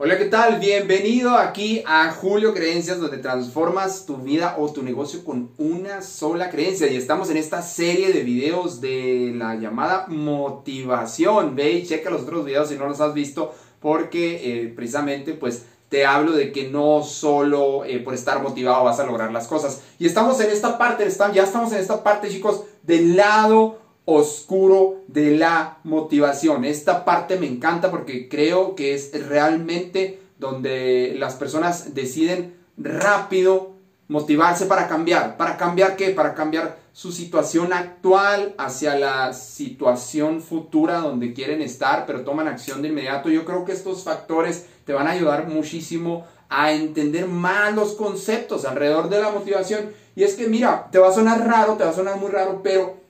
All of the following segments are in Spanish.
Hola, ¿qué tal? Bienvenido aquí a Julio Creencias, donde transformas tu vida o tu negocio con una sola creencia. Y estamos en esta serie de videos de la llamada motivación. Ve y checa los otros videos si no los has visto, porque eh, precisamente pues te hablo de que no solo eh, por estar motivado vas a lograr las cosas. Y estamos en esta parte, ya estamos en esta parte, chicos, del lado oscuro de la motivación. Esta parte me encanta porque creo que es realmente donde las personas deciden rápido motivarse para cambiar. ¿Para cambiar qué? Para cambiar su situación actual hacia la situación futura donde quieren estar, pero toman acción de inmediato. Yo creo que estos factores te van a ayudar muchísimo a entender más los conceptos alrededor de la motivación. Y es que, mira, te va a sonar raro, te va a sonar muy raro, pero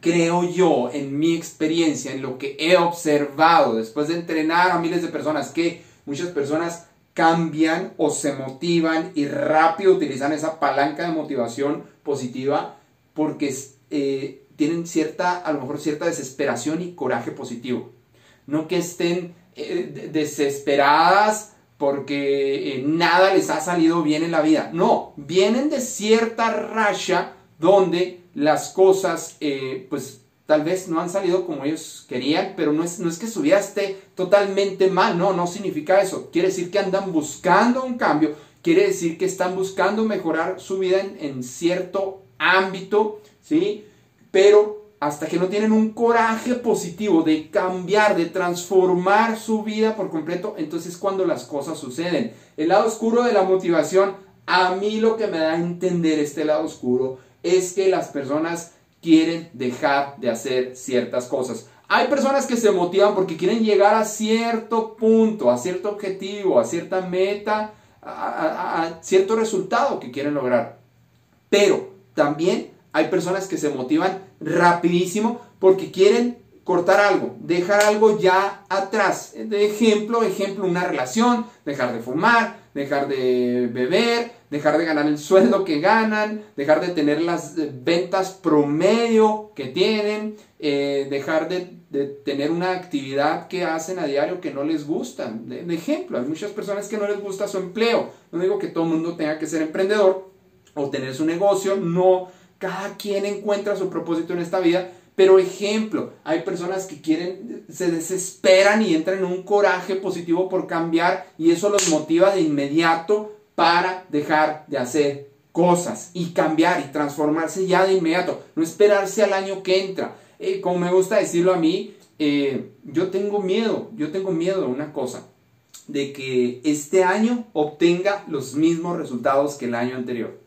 creo yo, en mi experiencia, en lo que he observado después de entrenar a miles de personas, que muchas personas cambian o se motivan y rápido utilizan esa palanca de motivación positiva porque eh, tienen cierta, a lo mejor cierta desesperación y coraje positivo. No que estén eh, desesperadas porque eh, nada les ha salido bien en la vida. No, vienen de cierta racha donde las cosas, eh, pues tal vez no han salido como ellos querían, pero no es, no es que su esté totalmente mal, no, no significa eso. Quiere decir que andan buscando un cambio, quiere decir que están buscando mejorar su vida en, en cierto ámbito, ¿sí? Pero hasta que no tienen un coraje positivo de cambiar, de transformar su vida por completo, entonces es cuando las cosas suceden. El lado oscuro de la motivación, a mí lo que me da a entender este lado oscuro es que las personas quieren dejar de hacer ciertas cosas. Hay personas que se motivan porque quieren llegar a cierto punto, a cierto objetivo, a cierta meta, a, cierto resultado que quieren lograr. Pero también hay personas que se motivan rapidísimo porque quieren cortar algo, dejar algo ya atrás. De ejemplo, ejemplo, una relación, dejar de fumar, dejar de beber, dejar de ganar el sueldo que ganan, dejar de tener las eh, ventas promedio que tienen, eh, dejar de, tener una actividad que hacen a diario que no les gusta. De, de, ejemplo, hay muchas personas que no les gusta su empleo. No digo que todo el mundo tenga que ser emprendedor o tener su negocio, no, cada quien encuentra su propósito en esta vida, pero ejemplo, hay personas que quieren, se desesperan y entran en un coraje positivo por cambiar y eso los motiva de inmediato para dejar de hacer cosas y cambiar y transformarse ya de inmediato, no esperarse al año que entra. Eh, como me gusta decirlo a mí, eh, yo tengo miedo, yo tengo miedo de una cosa, de que este año obtenga los mismos resultados que el año anterior.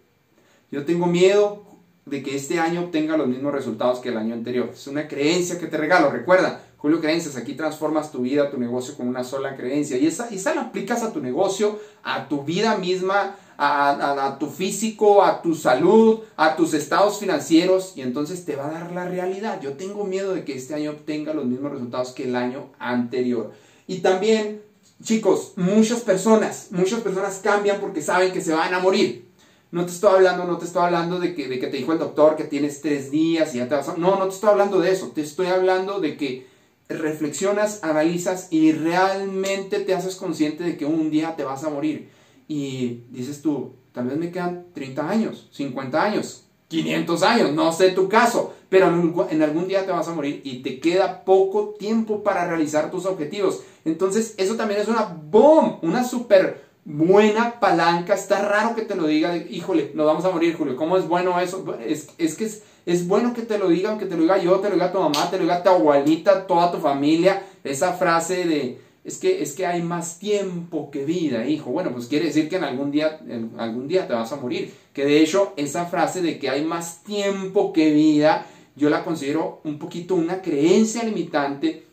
Yo tengo miedo de que este año obtenga los mismos resultados que el año anterior. Es una creencia que te regalo. Recuerda, Julio Creencias, aquí transformas tu vida, tu negocio con una sola creencia. Y esa, esa la aplicas a tu negocio, a tu vida misma, a, a, tu físico, a tu salud, a tus estados financieros. Y entonces te va a dar la realidad. Yo tengo miedo de que este año obtenga los mismos resultados que el año anterior. Y también, chicos, muchas personas, muchas personas cambian porque saben que se van a morir. No te estoy hablando, no te estoy hablando de que, de que te dijo el doctor que tienes tres días y ya te vas a... No, no te estoy hablando de eso. Te estoy hablando de que reflexionas, analizas y realmente te haces consciente de que un día te vas a morir. Y dices tú, tal vez me quedan 30 años, 50 años, 500 años, no sé tu caso, pero en algún día te vas a morir y te queda poco tiempo para realizar tus objetivos. Entonces, eso también es una boom, una super buena palanca. Está raro que te lo diga, híjole, nos vamos a morir, Julio. ¿Cómo es bueno eso? Es, es que es, es, bueno que te lo digan, que te lo diga yo, te lo diga tu mamá, te lo diga tu abuelita, toda tu familia. Esa frase de, es que, es que hay más tiempo que vida, hijo. Bueno, pues quiere decir que en algún día, en algún día te vas a morir. Que de hecho, esa frase de que hay más tiempo que vida, yo la considero un poquito una creencia limitante.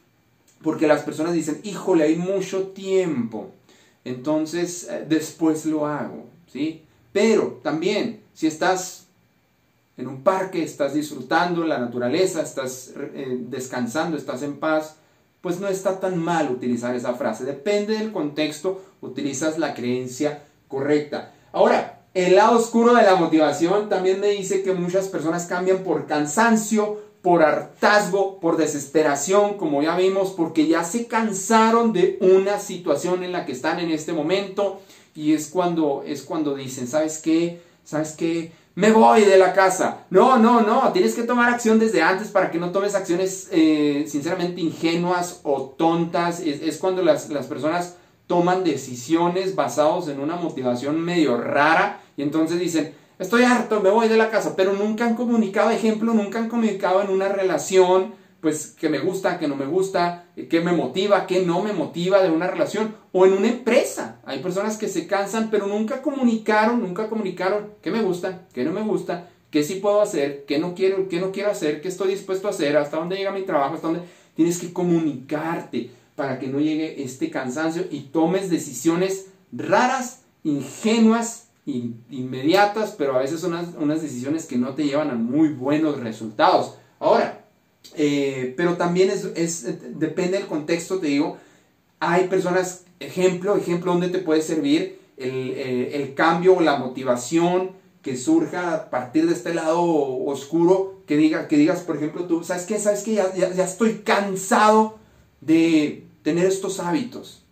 Porque las personas dicen, híjole, hay mucho tiempo entonces eh, después lo hago, ¿sí? Pero también, si estás en un parque, estás disfrutando la naturaleza, estás eh, descansando, estás en paz, pues no está tan mal utilizar esa frase. Depende del contexto, utilizas la creencia correcta. Ahora, el lado oscuro de la motivación también me dice que muchas personas cambian por cansancio, por hartazgo, por desesperación, como ya vimos, porque ya se cansaron de una situación en la que están en este momento y es cuando es cuando dicen, ¿sabes qué? ¿Sabes qué? Me voy de la casa. No, no, no. Tienes que tomar acción desde antes para que no tomes acciones eh, sinceramente ingenuas o tontas. Es, cuando las, las personas toman decisiones basados en una motivación medio rara y entonces dicen, estoy harto, me voy de la casa, pero nunca han comunicado, ejemplo, nunca han comunicado en una relación, pues que me gusta, que no me gusta, que me motiva, que no me motiva de una relación, o en una empresa. Hay personas que se cansan, pero nunca comunicaron, nunca comunicaron qué me gusta, qué no me gusta, qué sí puedo hacer, qué no quiero, qué no quiero hacer, qué estoy dispuesto a hacer, hasta dónde llega mi trabajo, hasta dónde tienes que comunicarte para que no llegue este cansancio y tomes decisiones raras, ingenuas inmediatas, pero a veces son unas, decisiones que no te llevan a muy buenos resultados. Ahora, eh, pero también es, depende del contexto, te digo, hay personas, ejemplo, ejemplo donde te puede servir el, eh, cambio o la motivación que surja a partir de este lado oscuro, que, diga, que digas, por ejemplo, tú, ¿sabes qué? ¿Sabes qué? Ya, ya, ya estoy cansado de tener estos hábitos.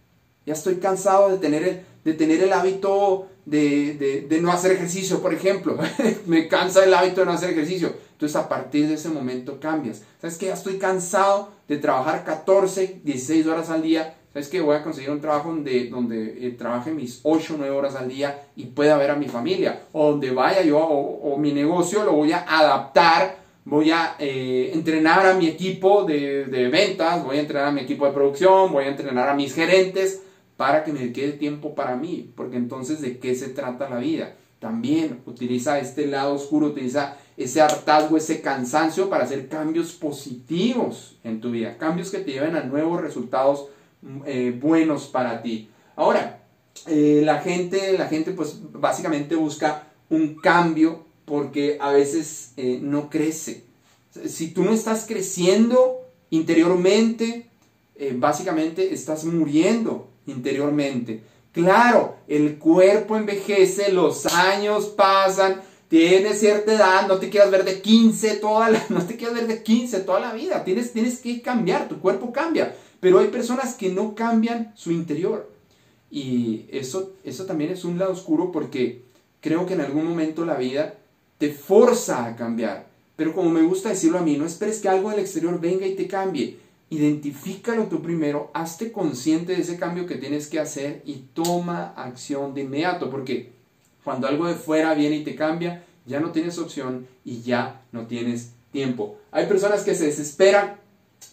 Ya estoy cansado de tener el, de tener el hábito de, no hacer ejercicio, por ejemplo. me cansa el hábito de no hacer ejercicio. Entonces a partir de ese momento cambias. ¿Sabes que Ya estoy cansado de trabajar 14, 16 horas al día. ¿Sabes que Voy a conseguir un trabajo donde, donde eh, trabaje mis 8, 9 horas al día y pueda ver a mi familia. O donde vaya yo o, mi negocio lo voy a adaptar. Voy a eh, entrenar a mi equipo de, de ventas, voy a entrenar a mi equipo de producción, voy a entrenar a mis gerentes para que me quede tiempo para mí, porque entonces de qué se trata la vida. También utiliza este lado oscuro, utiliza ese hartazgo, ese cansancio para hacer cambios positivos en tu vida, cambios que te lleven a nuevos resultados mm, eh, buenos para ti. Ahora, eh, la gente, la gente pues básicamente busca un cambio porque a veces eh, no crece. Si tú no estás creciendo interiormente, básicamente estás muriendo interiormente. Claro, el cuerpo envejece, los años pasan, tienes cierta edad, no te quieras ver de 15 toda la, no te quieras ver de 15 toda la vida, tienes, tienes que cambiar, tu cuerpo cambia, pero hay personas que no cambian su interior. Y eso, eso también es un lado oscuro porque creo que en algún momento la vida te forza a cambiar. Pero como me gusta decirlo a mí, no esperes que algo del exterior venga y te cambie identifícalo tú primero, hazte consciente de ese cambio que tienes que hacer y toma acción de inmediato, porque cuando algo de fuera viene y te cambia, ya no tienes opción y ya no tienes tiempo. Hay personas que se desesperan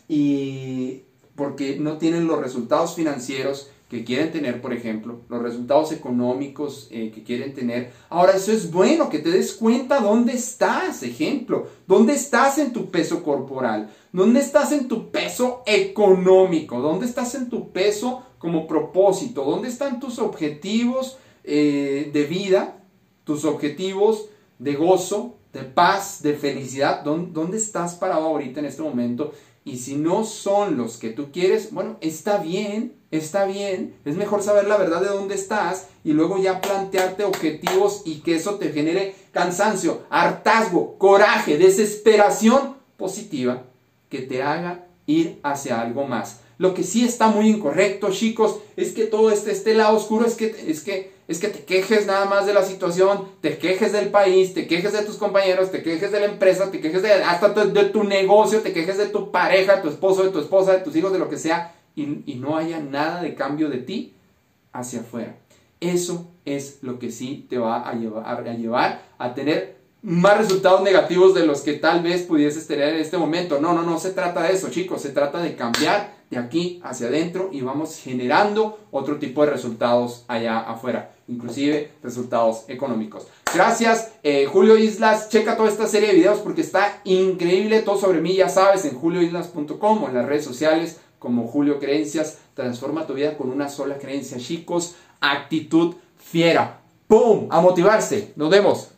y porque no tienen los resultados financieros que quieren tener, por ejemplo, los resultados económicos eh, que quieren tener. Ahora, eso es bueno, que te des cuenta dónde estás, ejemplo, dónde estás en tu peso corporal, dónde estás en tu peso económico, dónde estás en tu peso como propósito, dónde están tus objetivos eh, de vida, tus objetivos de gozo, de paz, de felicidad, ¿dónde estás parado ahorita en este momento? Y si no son los que tú quieres, bueno, está bien, está bien. Es mejor saber la verdad de dónde estás y luego ya plantearte objetivos y que eso te genere cansancio, hartazgo, coraje, desesperación positiva que te haga ir hacia algo más. Lo que sí está muy incorrecto, chicos, es que todo este, este lado oscuro es que, es que, es que te quejes nada más de la situación, te quejes del país, te quejes de tus compañeros, te quejes de la empresa, te quejes de hasta de tu negocio, te quejes de tu pareja, tu esposo, de tu esposa, de tus hijos, de lo que sea, y, y no haya nada de cambio de ti hacia afuera. Eso es lo que sí te va a llevar a, llevar a tener más resultados negativos de los que tal vez pudieses tener en este momento. No, no, no se trata de eso, chicos. Se trata de cambiar de aquí hacia adentro y vamos generando otro tipo de resultados allá afuera, inclusive resultados económicos. Gracias, eh, Julio Islas. Checa toda esta serie de videos porque está increíble. Todo sobre mí, ya sabes, en julioislas.com o en las redes sociales como Julio Creencias. Transforma tu vida con una sola creencia, chicos. Actitud fiera. ¡Pum! A motivarse. Nos vemos.